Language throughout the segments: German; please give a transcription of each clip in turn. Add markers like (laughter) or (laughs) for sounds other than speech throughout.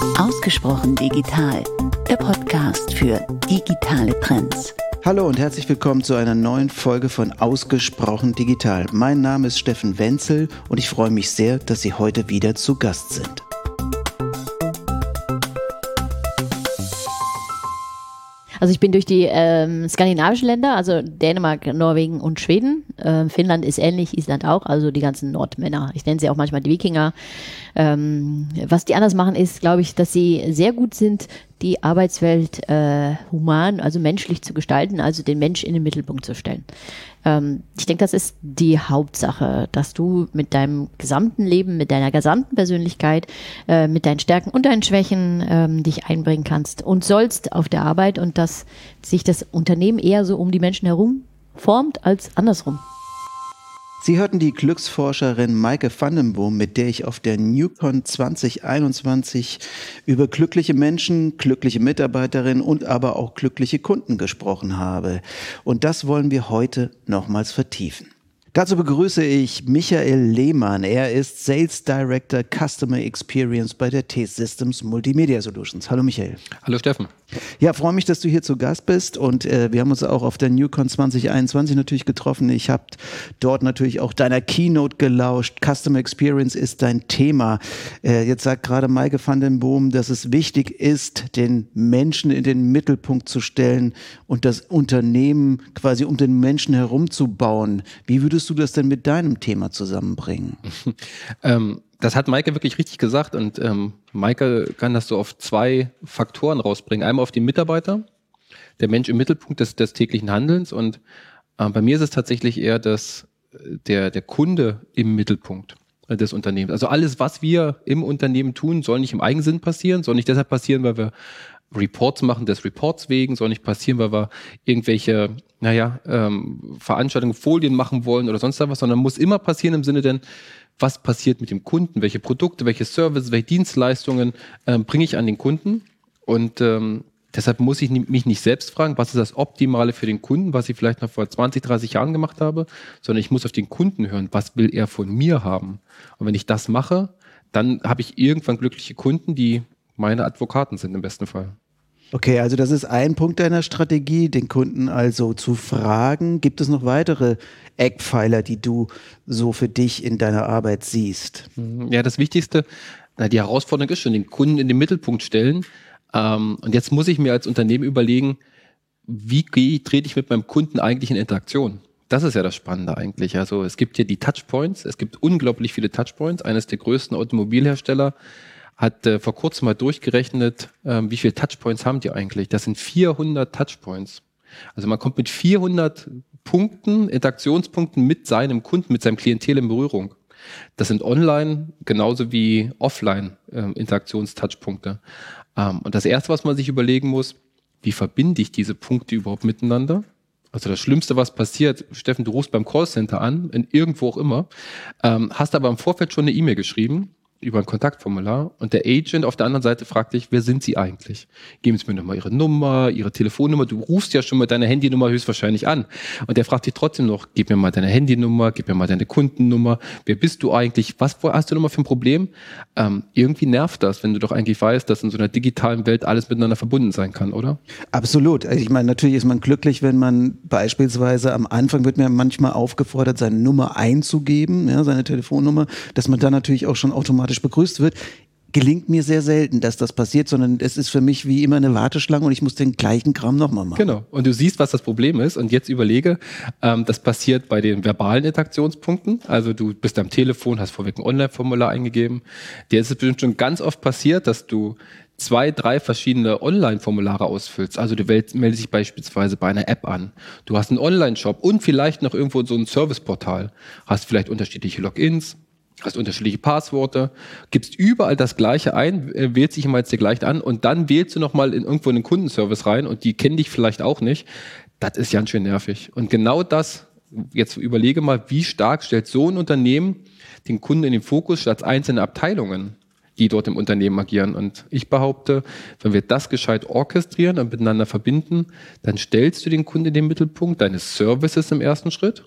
Ausgesprochen digital, der Podcast für digitale Trends. Hallo und herzlich willkommen zu einer neuen Folge von Ausgesprochen digital. Mein Name ist Steffen Wenzel und ich freue mich sehr, dass Sie heute wieder zu Gast sind. Also ich bin durch die ähm, skandinavischen Länder, also Dänemark, Norwegen und Schweden. Äh, Finnland ist ähnlich, Island auch, also die ganzen Nordmänner. Ich nenne sie auch manchmal die Wikinger. Ähm, was die anders machen, ist, glaube ich, dass sie sehr gut sind, die Arbeitswelt äh, human, also menschlich zu gestalten, also den Mensch in den Mittelpunkt zu stellen. Ähm, ich denke, das ist die Hauptsache, dass du mit deinem gesamten Leben, mit deiner gesamten Persönlichkeit, äh, mit deinen Stärken und deinen Schwächen ähm, dich einbringen kannst und sollst auf der Arbeit und dass sich das Unternehmen eher so um die Menschen herum formt als andersrum. Sie hörten die Glücksforscherin Maike Vandenboom, mit der ich auf der Newcon 2021 über glückliche Menschen, glückliche Mitarbeiterinnen und aber auch glückliche Kunden gesprochen habe. Und das wollen wir heute nochmals vertiefen. Dazu begrüße ich Michael Lehmann. Er ist Sales Director Customer Experience bei der T-Systems Multimedia Solutions. Hallo Michael. Hallo Steffen. Ja, freue mich, dass du hier zu Gast bist und äh, wir haben uns auch auf der NewCon 2021 natürlich getroffen. Ich habe dort natürlich auch deiner Keynote gelauscht. Customer Experience ist dein Thema. Äh, jetzt sagt gerade Maike van den Boom, dass es wichtig ist, den Menschen in den Mittelpunkt zu stellen und das Unternehmen quasi um den Menschen herumzubauen. Wie würdest du das denn mit deinem Thema zusammenbringen? (laughs) ähm, das hat Maike wirklich richtig gesagt und ähm, Maike kann das so auf zwei Faktoren rausbringen. Einmal auf die Mitarbeiter, der Mensch im Mittelpunkt des, des täglichen Handelns und äh, bei mir ist es tatsächlich eher das, der, der Kunde im Mittelpunkt des Unternehmens. Also alles, was wir im Unternehmen tun, soll nicht im Eigensinn passieren, soll nicht deshalb passieren, weil wir Reports machen des Reports wegen, soll nicht passieren, weil wir irgendwelche, naja, ähm, Veranstaltungen, Folien machen wollen oder sonst was, sondern muss immer passieren im Sinne denn, was passiert mit dem Kunden, welche Produkte, welche Services, welche Dienstleistungen ähm, bringe ich an den Kunden und ähm, deshalb muss ich mich nicht selbst fragen, was ist das Optimale für den Kunden, was ich vielleicht noch vor 20, 30 Jahren gemacht habe, sondern ich muss auf den Kunden hören, was will er von mir haben. Und wenn ich das mache, dann habe ich irgendwann glückliche Kunden, die meine Advokaten sind im besten Fall. Okay, also das ist ein Punkt deiner Strategie, den Kunden also zu fragen. Gibt es noch weitere Eckpfeiler, die du so für dich in deiner Arbeit siehst? Mhm. Ja, das Wichtigste, die Herausforderung ist schon, den Kunden in den Mittelpunkt stellen. Ähm, und jetzt muss ich mir als Unternehmen überlegen, wie trete ich mit meinem Kunden eigentlich in Interaktion? Das ist ja das Spannende eigentlich. Also es gibt hier die Touchpoints, es gibt unglaublich viele Touchpoints. Eines der größten Automobilhersteller hat äh, vor kurzem mal durchgerechnet, äh, wie viele Touchpoints haben die eigentlich? Das sind 400 Touchpoints. Also man kommt mit 400 Punkten, Interaktionspunkten mit seinem Kunden, mit seinem Klientel in Berührung. Das sind online genauso wie offline äh, Interaktionstouchpunkte. Ähm, und das erste, was man sich überlegen muss, wie verbinde ich diese Punkte überhaupt miteinander? Also das Schlimmste, was passiert, Steffen, du rufst beim Callcenter an, in irgendwo auch immer, ähm, hast aber im Vorfeld schon eine E-Mail geschrieben über ein Kontaktformular und der Agent auf der anderen Seite fragt dich, wer sind Sie eigentlich? Geben Sie mir nochmal Ihre Nummer, Ihre Telefonnummer. Du rufst ja schon mit deiner Handynummer höchstwahrscheinlich an. Und der fragt dich trotzdem noch, gib mir mal deine Handynummer, gib mir mal deine Kundennummer. Wer bist du eigentlich? Was hast du nochmal für ein Problem? Ähm, irgendwie nervt das, wenn du doch eigentlich weißt, dass in so einer digitalen Welt alles miteinander verbunden sein kann, oder? Absolut. Also ich meine, natürlich ist man glücklich, wenn man beispielsweise am Anfang wird mir manchmal aufgefordert, seine Nummer einzugeben, ja, seine Telefonnummer, dass man dann natürlich auch schon automatisch automatisch begrüßt wird, gelingt mir sehr selten, dass das passiert, sondern es ist für mich wie immer eine Warteschlange und ich muss den gleichen Kram nochmal machen. Genau. Und du siehst, was das Problem ist. Und jetzt überlege, ähm, das passiert bei den verbalen Interaktionspunkten. Also du bist am Telefon, hast vorweg ein Online-Formular eingegeben. Dir ist es bestimmt schon ganz oft passiert, dass du zwei, drei verschiedene Online-Formulare ausfüllst. Also du meldest dich beispielsweise bei einer App an. Du hast einen Online-Shop und vielleicht noch irgendwo so ein Serviceportal. Hast vielleicht unterschiedliche Logins, hast unterschiedliche Passworte, gibst überall das Gleiche ein, äh, wählst dich immer jetzt dir gleich an und dann wählst du nochmal in irgendwo einen Kundenservice rein und die kennen dich vielleicht auch nicht. Das ist ganz schön nervig. Und genau das, jetzt überlege mal, wie stark stellt so ein Unternehmen den Kunden in den Fokus statt einzelne Abteilungen, die dort im Unternehmen agieren. Und ich behaupte, wenn wir das gescheit orchestrieren und miteinander verbinden, dann stellst du den Kunden in den Mittelpunkt deines Services im ersten Schritt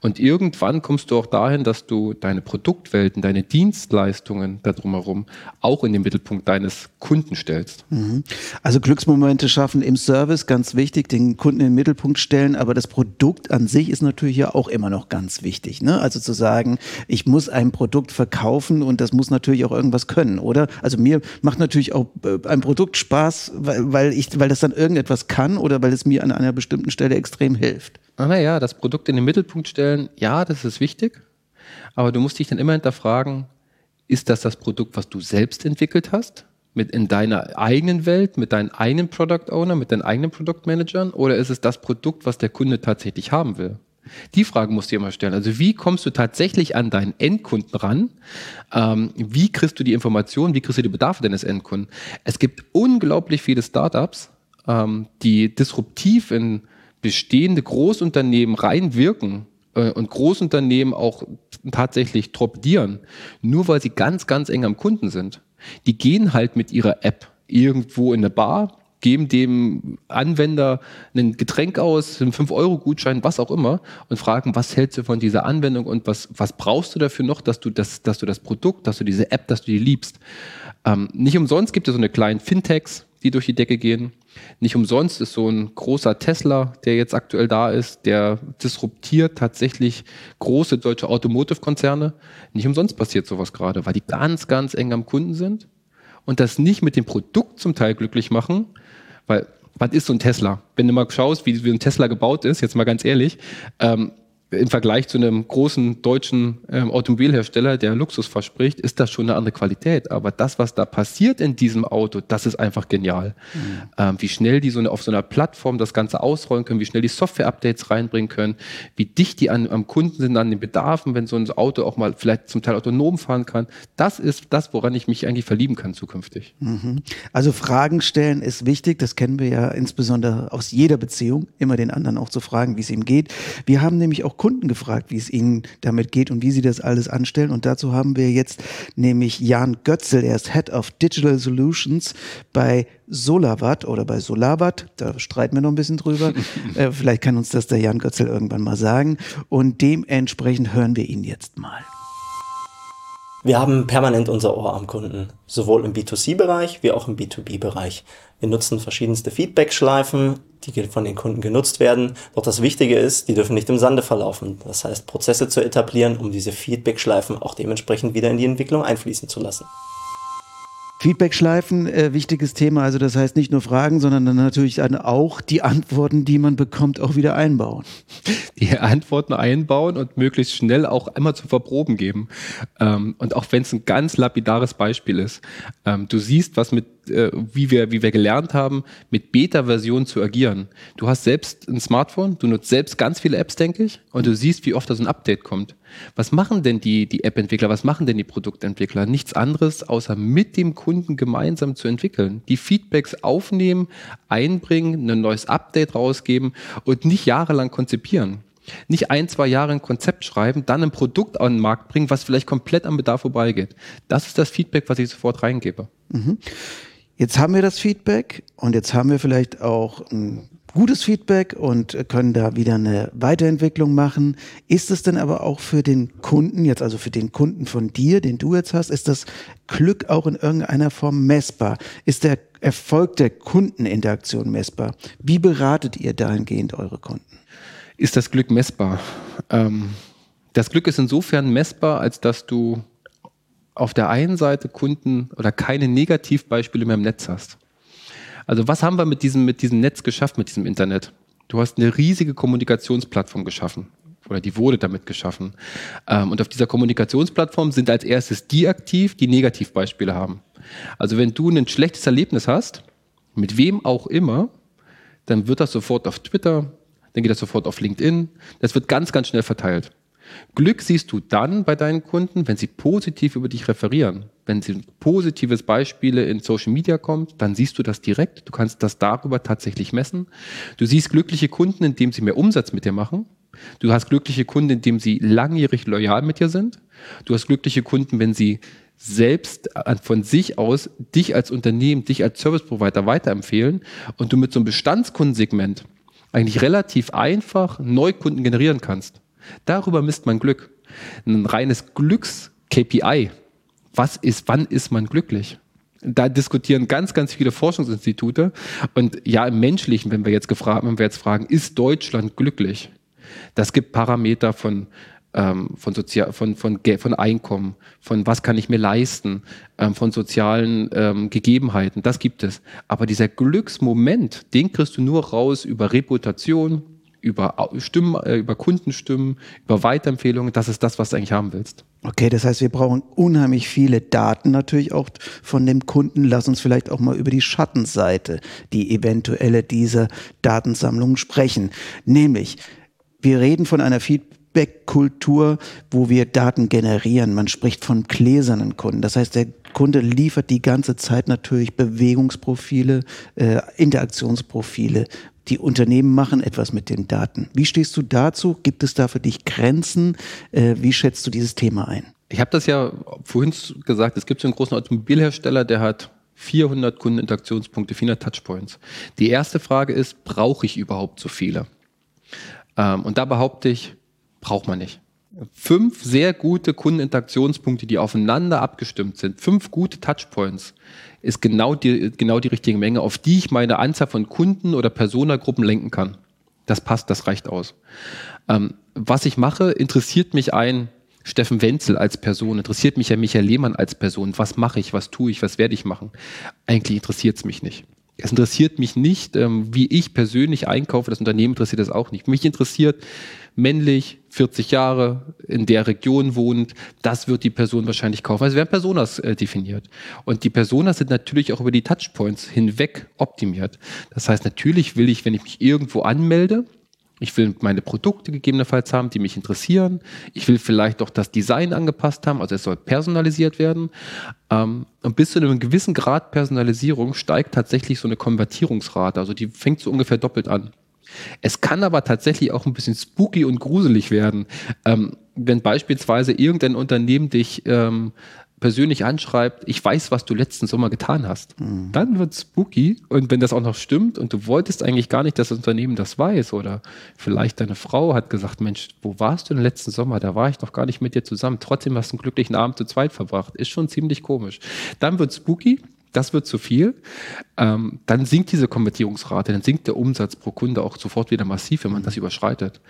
Und irgendwann kommst du auch dahin, dass du deine Produktwelten, deine Dienstleistungen da drumherum auch in den Mittelpunkt deines Kunden stellst. Mhm. Also Glücksmomente schaffen im Service, ganz wichtig, den Kunden in den Mittelpunkt stellen, aber das Produkt an sich ist natürlich ja auch immer noch ganz wichtig. Ne? Also zu sagen, ich muss ein Produkt verkaufen und das muss natürlich auch irgendwas können, oder? Also mir macht natürlich auch äh, ein Produkt Spaß, weil, weil, ich, weil das dann irgendetwas kann oder weil es mir an einer bestimmten Stelle extrem hilft. Ah, naja, das Produkt in den Mittelpunkt stellen, ja, das ist wichtig, aber du musst dich dann immer hinterfragen, ist das das Produkt, was du selbst entwickelt hast? Mit in deiner eigenen Welt, mit deinen eigenen Product Owner, mit deinen eigenen Produktmanagern? Oder ist es das Produkt, was der Kunde tatsächlich haben will? Die Frage musst du dir immer stellen. Also wie kommst du tatsächlich an deinen Endkunden ran? Ähm, wie kriegst du die Informationen? Wie kriegst du die Bedarfe deines Endkunden? Es gibt unglaublich viele Startups, ähm, die disruptiv in bestehende Großunternehmen reinwirken äh, und Großunternehmen auch tatsächlich torpedieren, nur weil sie ganz, ganz eng am Kunden sind. Die gehen halt mit ihrer App irgendwo in eine Bar, geben dem Anwender ein Getränk aus, einen 5-Euro-Gutschein, was auch immer, und fragen, was hältst du von dieser Anwendung und was, was brauchst du dafür noch, dass du das, dass du das Produkt, dass du diese App, dass du die liebst. Ähm, nicht umsonst gibt es so eine kleinen Fintechs, die durch die Decke gehen. Nicht umsonst ist so ein großer Tesla, der jetzt aktuell da ist, der disruptiert tatsächlich große deutsche Automotive-Konzerne. Nicht umsonst passiert sowas gerade, weil die ganz, ganz eng am Kunden sind und das nicht mit dem Produkt zum Teil glücklich machen, weil was ist so ein Tesla? Wenn du mal schaust, wie, wie ein Tesla gebaut ist, jetzt mal ganz ehrlich, ähm, im Vergleich zu einem großen deutschen ähm, Automobilhersteller, der Luxus verspricht, ist das schon eine andere Qualität. Aber das, was da passiert in diesem Auto, das ist einfach genial. Mhm. Ähm, wie schnell die so eine, auf so einer Plattform das Ganze ausrollen können, wie schnell die Software-Updates reinbringen können, wie dicht die an, am Kunden sind, an den Bedarfen, wenn so ein Auto auch mal vielleicht zum Teil autonom fahren kann. Das ist das, woran ich mich eigentlich verlieben kann zukünftig. Mhm. Also Fragen stellen ist wichtig. Das kennen wir ja insbesondere aus jeder Beziehung, immer den anderen auch zu fragen, wie es ihm geht. Wir haben nämlich auch Kunden gefragt, wie es ihnen damit geht und wie sie das alles anstellen. Und dazu haben wir jetzt nämlich Jan Götzel, er ist Head of Digital Solutions bei Solawatt oder bei Solawatt. Da streiten wir noch ein bisschen drüber. (laughs) äh, vielleicht kann uns das der Jan Götzel irgendwann mal sagen. Und dementsprechend hören wir ihn jetzt mal. Wir haben permanent unser Ohr am Kunden, sowohl im B2C-Bereich wie auch im B2B-Bereich. Wir nutzen verschiedenste Feedback-Schleifen, die von den Kunden genutzt werden. Doch das Wichtige ist, die dürfen nicht im Sande verlaufen. Das heißt, Prozesse zu etablieren, um diese Feedback-Schleifen auch dementsprechend wieder in die Entwicklung einfließen zu lassen. Feedback-Schleifen, äh, wichtiges Thema. Also das heißt nicht nur Fragen, sondern dann natürlich dann auch die Antworten, die man bekommt, auch wieder einbauen. Die Antworten einbauen und möglichst schnell auch immer zu verproben geben. Ähm, und auch wenn es ein ganz lapidares Beispiel ist. Ähm, du siehst, was mit äh, wie, wir, wie wir gelernt haben, mit Beta-Versionen zu agieren. Du hast selbst ein Smartphone, du nutzt selbst ganz viele Apps, denke ich, und du siehst, wie oft da so ein Update kommt. Was machen denn die, die App-Entwickler, was machen denn die Produktentwickler? Nichts anderes, außer mit dem Kunden gemeinsam zu entwickeln. Die Feedbacks aufnehmen, einbringen, ein neues Update rausgeben und nicht jahrelang konzipieren. Nicht ein, zwei Jahre ein Konzept schreiben, dann ein Produkt an den Markt bringen, was vielleicht komplett am Bedarf vorbeigeht. Das ist das Feedback, was ich sofort reingebe. Mhm. Jetzt haben wir das Feedback und jetzt haben wir vielleicht auch ein gutes Feedback und können da wieder eine Weiterentwicklung machen. Ist es denn aber auch für den Kunden, jetzt also für den Kunden von dir, den du jetzt hast, ist das Glück auch in irgendeiner Form messbar? Ist der Erfolg der Kundeninteraktion messbar? Wie beratet ihr dahingehend eure Kunden? Ist das Glück messbar? Ähm, das Glück ist insofern messbar, als dass du auf der einen Seite Kunden oder keine Negativbeispiele mehr im Netz hast. Also was haben wir mit diesem, mit diesem Netz geschafft, mit diesem Internet? Du hast eine riesige Kommunikationsplattform geschaffen oder die wurde damit geschaffen. Ähm, und auf dieser Kommunikationsplattform sind als erstes die aktiv, die Negativbeispiele haben. Also wenn du ein schlechtes Erlebnis hast, mit wem auch immer, dann wird das sofort auf Twitter, dann geht das sofort auf LinkedIn, das wird ganz, ganz schnell verteilt. Glück siehst du dann bei deinen Kunden, wenn sie positiv über dich referieren. Wenn sie positives Beispiele in Social Media kommt, dann siehst du das direkt. Du kannst das darüber tatsächlich messen. Du siehst glückliche Kunden, indem sie mehr Umsatz mit dir machen. Du hast glückliche Kunden, indem sie langjährig loyal mit dir sind. Du hast glückliche Kunden, wenn sie selbst von sich aus dich als Unternehmen, dich als Service Provider weiterempfehlen und du mit so einem Bestandskundensegment eigentlich relativ einfach Neukunden generieren kannst. Darüber misst man Glück. Ein reines Glücks-KPI. Was ist, wann ist man glücklich? Da diskutieren ganz, ganz viele Forschungsinstitute. Und ja, im Menschlichen, wenn wir jetzt gefragt, wenn wir jetzt fragen, ist Deutschland glücklich? Das gibt Parameter von ähm, von, Sozial von, von, von Einkommen, von was kann ich mir leisten, ähm, von sozialen ähm, Gegebenheiten, das gibt es. Aber dieser Glücksmoment, den kriegst du nur raus über Reputation, über Stimmen, äh, über Kundenstimmen, über Weiterempfehlungen. Das ist das, was du eigentlich haben willst. Okay, das heißt, wir brauchen unheimlich viele Daten natürlich auch von dem Kunden. Lass uns vielleicht auch mal über die Schattenseite, die eventuelle dieser Datensammlungen sprechen. Nämlich, wir reden von einer Feedback Feedback-Kultur, wo wir Daten generieren. Man spricht von gläsernen Kunden. Das heißt, der Kunde liefert die ganze Zeit natürlich Bewegungsprofile, äh, Interaktionsprofile. Die Unternehmen machen etwas mit den Daten. Wie stehst du dazu? Gibt es da für dich Grenzen? Äh, wie schätzt du dieses Thema ein? Ich habe das ja vorhin gesagt, es gibt so einen großen Automobilhersteller, der hat 400 Kundeninteraktionspunkte, 400 Touchpoints. Die erste Frage ist, brauche ich überhaupt so viele? Ähm, und da behaupte ich, braucht man nicht. Fünf sehr gute Kundeninteraktionspunkte, die aufeinander abgestimmt sind, fünf gute Touchpoints, ist genau die, genau die richtige Menge, auf die ich meine Anzahl von Kunden oder Personagruppen lenken kann. Das passt, das reicht aus. Ähm, was ich mache, interessiert mich ein Steffen Wenzel als Person, interessiert mich ja Michael Lehmann als Person. Was mache ich, was tue ich, was werde ich machen? Eigentlich interessiert es mich nicht. Es interessiert mich nicht, ähm, wie ich persönlich einkaufe. Das Unternehmen interessiert das auch nicht. Mich interessiert männlich, 40 Jahre, in der Region wohnt. Das wird die Person wahrscheinlich kaufen. Also werden Personas äh, definiert. Und die Personas sind natürlich auch über die Touchpoints hinweg optimiert. Das heißt, natürlich will ich, wenn ich mich irgendwo anmelde, ich will meine Produkte gegebenenfalls haben, die mich interessieren. Ich will vielleicht auch das Design angepasst haben, also es soll personalisiert werden. Ähm, und bis zu einem gewissen Grad Personalisierung steigt tatsächlich so eine Konvertierungsrate. Also die fängt so ungefähr doppelt an. Es kann aber tatsächlich auch ein bisschen spooky und gruselig werden. Ähm, wenn beispielsweise irgendein Unternehmen dich ähm, persönlich anschreibt, ich weiß, was du letzten Sommer getan hast, mhm. dann wird spooky. Und wenn das auch noch stimmt und du wolltest eigentlich gar nicht, dass das Unternehmen das weiß oder vielleicht deine Frau hat gesagt, Mensch, wo warst du denn letzten Sommer? Da war ich doch gar nicht mit dir zusammen. Trotzdem hast du einen glücklichen Abend zu zweit verbracht. Ist schon ziemlich komisch. Dann wird spooky. Das wird zu viel. Ähm, dann sinkt diese Konvertierungsrate, dann sinkt der Umsatz pro Kunde auch sofort wieder massiv, wenn man das überschreitet.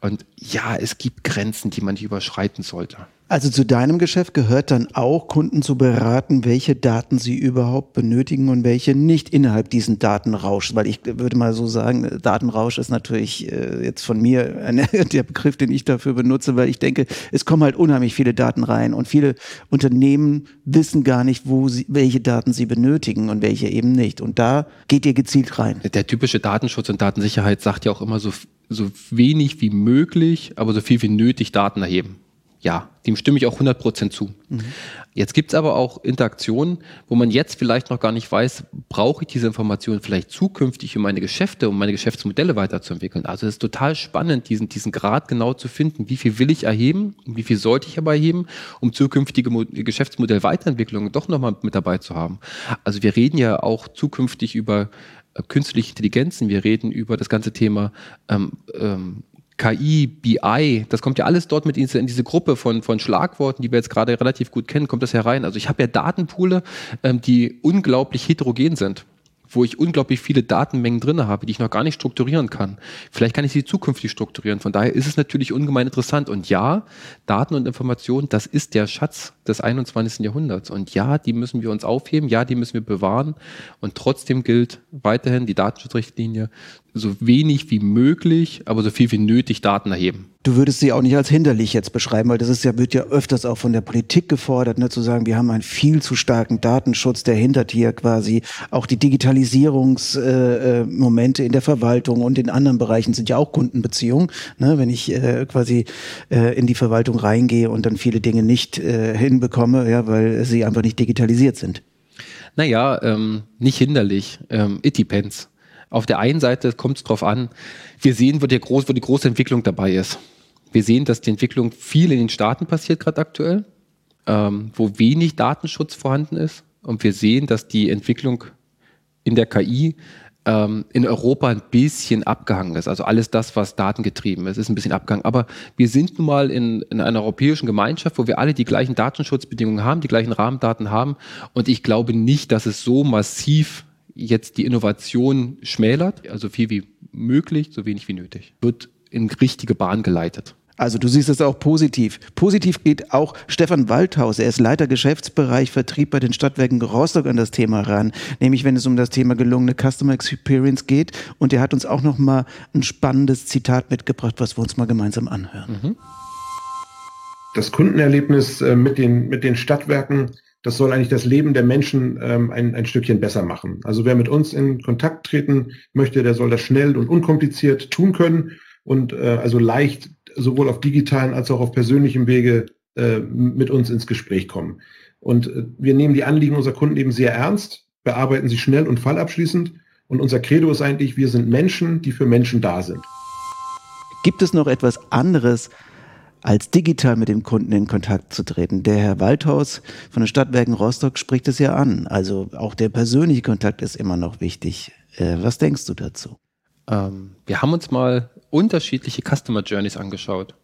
Und ja, es gibt Grenzen, die man nicht überschreiten sollte. Also zu deinem Geschäft gehört dann auch, Kunden zu beraten, welche Daten sie überhaupt benötigen und welche nicht innerhalb diesen Datenrausch. Weil ich würde mal so sagen, Datenrausch ist natürlich äh, jetzt von mir (laughs) eine, der Begriff, den ich dafür benutze, weil ich denke, es kommen halt unheimlich viele Daten rein und viele Unternehmen wissen gar nicht, wo sie, welche Daten sie benötigen und welche eben nicht. Und da geht ihr gezielt rein. Der typische Datenschutz und Datensicherheit sagt ja auch immer so, so wenig wie möglich, aber so viel wie nötig Daten erheben ja, dem stimme ich auch 100% zu. Mhm. Jetzt gibt es aber auch Interaktionen, wo man jetzt vielleicht noch gar nicht weiß, brauche ich diese Informationen vielleicht zukünftig, um meine Geschäfte, um meine Geschäftsmodelle weiterzuentwickeln. Also es ist total spannend, diesen, diesen Grad genau zu finden, wie viel will ich erheben, wie viel sollte ich aber erheben, um zukünftige Geschäftsmodellweiterentwicklungen doch nochmal mit dabei zu haben. Also wir reden ja auch zukünftig über äh, künstliche Intelligenzen, wir reden über das ganze Thema ähm, ähm, KI, BI, das kommt ja alles dort mit in diese, Gruppe von, von Schlagworten, die wir jetzt gerade relativ gut kennen, kommt das herein. Also ich habe ja Datenpoole, ähm, die unglaublich heterogen sind wo ich unglaublich viele Datenmengen drin habe, die ich noch gar nicht strukturieren kann. Vielleicht kann ich sie zukünftig strukturieren. Von daher ist es natürlich ungemein interessant. Und ja, Daten und Informationen, das ist der Schatz des 21. Jahrhunderts. Und ja, die müssen wir uns aufheben, ja, die müssen wir bewahren. Und trotzdem gilt weiterhin die Datenschutzrichtlinie, so wenig wie möglich, aber so viel wie nötig Daten erheben. Du würdest sie auch nicht als hinderlich jetzt beschreiben, weil das ist ja, wird ja öfters auch von der Politik gefordert, ne, zu sagen, wir haben einen viel zu starken Datenschutz, der hindert hier quasi auch die Digitalisierungsmomente äh, äh in der Verwaltung und in anderen Bereichen sind ja auch Kundenbeziehungen. Ne, wenn ich äh, quasi äh, in die Verwaltung reingehe und dann viele Dinge nicht äh, hinbekomme, ja, weil sie einfach nicht digitalisiert sind. Naja, ähm, nicht hinderlich. Ähm, it depends. Auf der einen Seite kommt es darauf an, wir sehen, wo, der groß, wo die große Entwicklung dabei ist. Wir sehen, dass die Entwicklung viel in den Staaten passiert, gerade aktuell, ähm, wo wenig Datenschutz vorhanden ist. Und wir sehen, dass die Entwicklung in der KI ähm, in Europa ein bisschen abgehangen ist. Also alles das, was datengetrieben ist, ist ein bisschen abgehangen. Aber wir sind nun mal in, in einer europäischen Gemeinschaft, wo wir alle die gleichen Datenschutzbedingungen haben, die gleichen Rahmendaten haben. Und ich glaube nicht, dass es so massiv jetzt die Innovation schmälert, also viel wie möglich, so wenig wie nötig. Wird in richtige Bahn geleitet. Also du siehst es auch positiv. Positiv geht auch Stefan Waldhaus. Er ist Leiter Geschäftsbereich Vertrieb bei den Stadtwerken Rostock an das Thema ran. Nämlich wenn es um das Thema gelungene Customer Experience geht. Und er hat uns auch noch mal ein spannendes Zitat mitgebracht, was wir uns mal gemeinsam anhören. Mhm. Das Kundenerlebnis äh, mit den, mit den Stadtwerken das soll eigentlich das Leben der Menschen ähm, ein, ein Stückchen besser machen. Also wer mit uns in Kontakt treten möchte, der soll das schnell und unkompliziert tun können und äh, also leicht sowohl auf digitalen als auch auf persönlichem Wege äh, mit uns ins Gespräch kommen. Und äh, wir nehmen die Anliegen unserer Kunden eben sehr ernst, bearbeiten sie schnell und fallabschließend. Und unser Credo ist eigentlich, wir sind Menschen, die für Menschen da sind. Gibt es noch etwas anderes, als digital mit dem Kunden in Kontakt zu treten? Der Herr Waldhaus von den Stadtwerken Rostock spricht es ja an. Also auch der persönliche Kontakt ist immer noch wichtig. Äh, was denkst du dazu? Ähm, wir haben uns mal unterschiedliche Customer Journeys angeschaut.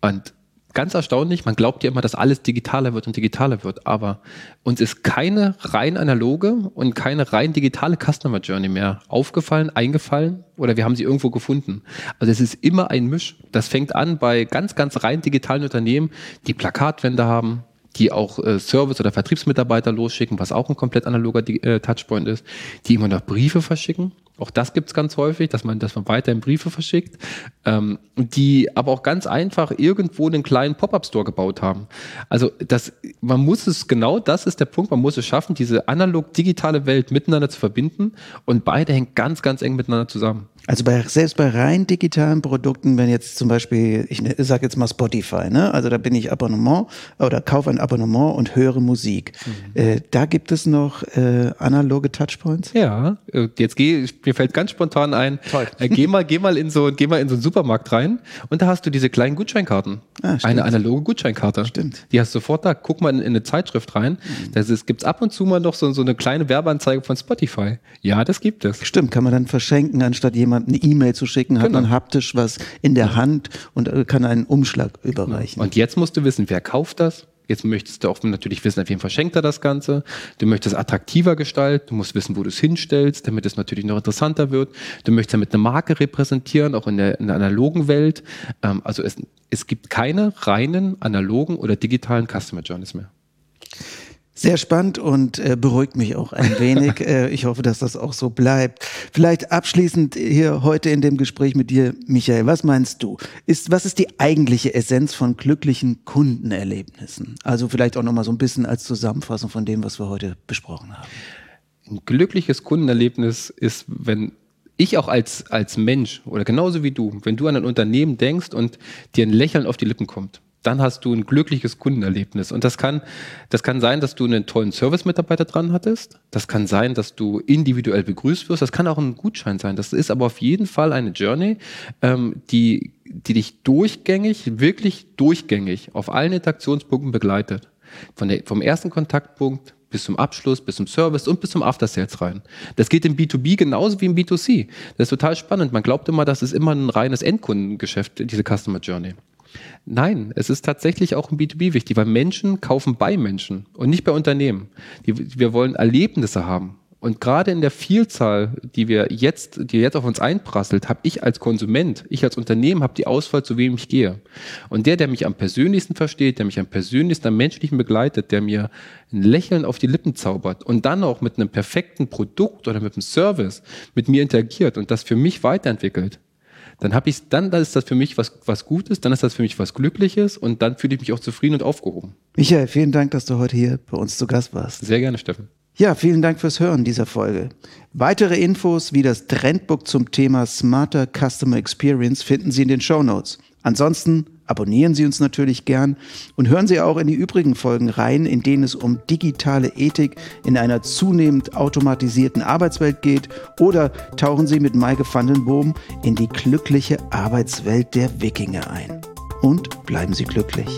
Und ganz erstaunlich, man glaubt ja immer, dass alles digitaler wird und digitaler wird, aber uns ist keine rein analoge und keine rein digitale Customer Journey mehr aufgefallen, eingefallen oder wir haben sie irgendwo gefunden. Also es ist immer ein Misch. Das fängt an bei ganz, ganz rein digitalen Unternehmen, die Plakatwände haben, die auch äh, Service- oder Vertriebsmitarbeiter losschicken, was auch ein komplett analoger äh, Touchpoint ist, die immer noch Briefe verschicken, auch das gibt es ganz häufig, dass man, dass man weiterhin Briefe verschickt, ähm, die aber auch ganz einfach irgendwo einen kleinen Pop-up-Store gebaut haben. Also das, man muss es genau, das ist der Punkt, man muss es schaffen, diese analog-digitale Welt miteinander zu verbinden und beide hängen ganz, ganz eng miteinander zusammen. Also bei, selbst bei rein digitalen Produkten, wenn jetzt zum Beispiel, ich ne, sage jetzt mal Spotify, ne? also da bin ich Abonnement oder kaufe ein Abonnement und höre Musik. Mhm. Äh, da gibt es noch äh, analoge Touchpoints? Ja, äh, jetzt gehe mir fällt ganz spontan ein, Toll. Äh, geh mal, geh mal in so, geh mal in so einen Supermarkt rein und da hast du diese kleinen Gutscheinkarten. Ah, eine analoge Gutscheinkarte. Stimmt. Die hast du sofort da. Guck mal in, in eine Zeitschrift rein. Mhm. Das ist, gibt's ab und zu mal noch so, so eine kleine Werbeanzeige von Spotify. Ja, das gibt es. Stimmt, kann man dann verschenken, anstatt jemand jemandem eine E-Mail zu schicken, genau. hat man haptisch was in der Hand und äh, kann einen Umschlag überreichen. Und jetzt musst du wissen, wer kauft das? Jetzt möchtest du auch natürlich wissen, auf wen verschenkt er das Ganze. Du möchtest attraktiver gestalten. Du musst wissen, wo du es hinstellst, damit es natürlich noch interessanter wird. Du möchtest damit eine Marke repräsentieren, auch in der, in der analogen Welt. Ähm, also es, es gibt keine reinen analogen oder digitalen Customer Journeys mehr. Sehr spannend und äh, beruhigt mich auch ein wenig. (laughs) äh, ich hoffe, dass das auch so bleibt. Vielleicht abschließend hier heute in dem Gespräch mit dir, Michael, was meinst du? Ist, was ist die eigentliche Essenz von glücklichen Kundenerlebnissen? Also vielleicht auch nochmal so ein bisschen als Zusammenfassung von dem, was wir heute besprochen haben. Ein glückliches Kundenerlebnis ist, wenn ich auch als, als Mensch oder genauso wie du, wenn du an ein Unternehmen denkst und dir ein Lächeln auf die Lippen kommt dann hast du ein glückliches Kundenerlebnis. Und das kann, das kann sein, dass du einen tollen Service-Mitarbeiter dran hattest. Das kann sein, dass du individuell begrüßt wirst. Das kann auch ein Gutschein sein. Das ist aber auf jeden Fall eine Journey, ähm, die, die dich durchgängig, wirklich durchgängig auf allen Interaktionspunkten begleitet. Von der, vom ersten Kontaktpunkt bis zum Abschluss, bis zum Service und bis zum After Sales rein. Das geht im B2B genauso wie im B2C. Das ist total spannend. Man glaubt immer, das ist immer ein reines Endkundengeschäft, diese Customer Journey. Nein, es ist tatsächlich auch im B2B wichtig, weil Menschen kaufen bei Menschen und nicht bei Unternehmen. Die, wir wollen Erlebnisse haben. Und gerade in der Vielzahl, die wir jetzt, die jetzt auf uns einprasselt, habe ich als Konsument, ich als Unternehmen habe die Auswahl, zu wem ich gehe. Und der, der mich am persönlichsten versteht, der mich am persönlichsten, am menschlichen begleitet, der mir ein Lächeln auf die Lippen zaubert und dann auch mit einem perfekten Produkt oder mit einem Service mit mir interagiert und das für mich weiterentwickelt, dann habe ich dann, dann ist das für mich was, was Gutes, dann ist das für mich was Glückliches und dann fühle ich mich auch zufrieden und aufgehoben. Michael, vielen Dank, dass du heute hier bei uns zu Gast warst. Sehr gerne, Steffen. Ja, vielen Dank fürs Hören dieser Folge. Weitere Infos wie das Trendbook zum Thema Smarter Customer Experience finden Sie in den Show Notes. Ansonsten abonnieren Sie uns natürlich gern und hören Sie auch in die übrigen Folgen rein, in denen es um digitale Ethik in einer zunehmend automatisierten Arbeitswelt geht oder tauchen Sie mit Maike van den Boom in die glückliche Arbeitswelt der Wikinger ein. Und bleiben Sie glücklich.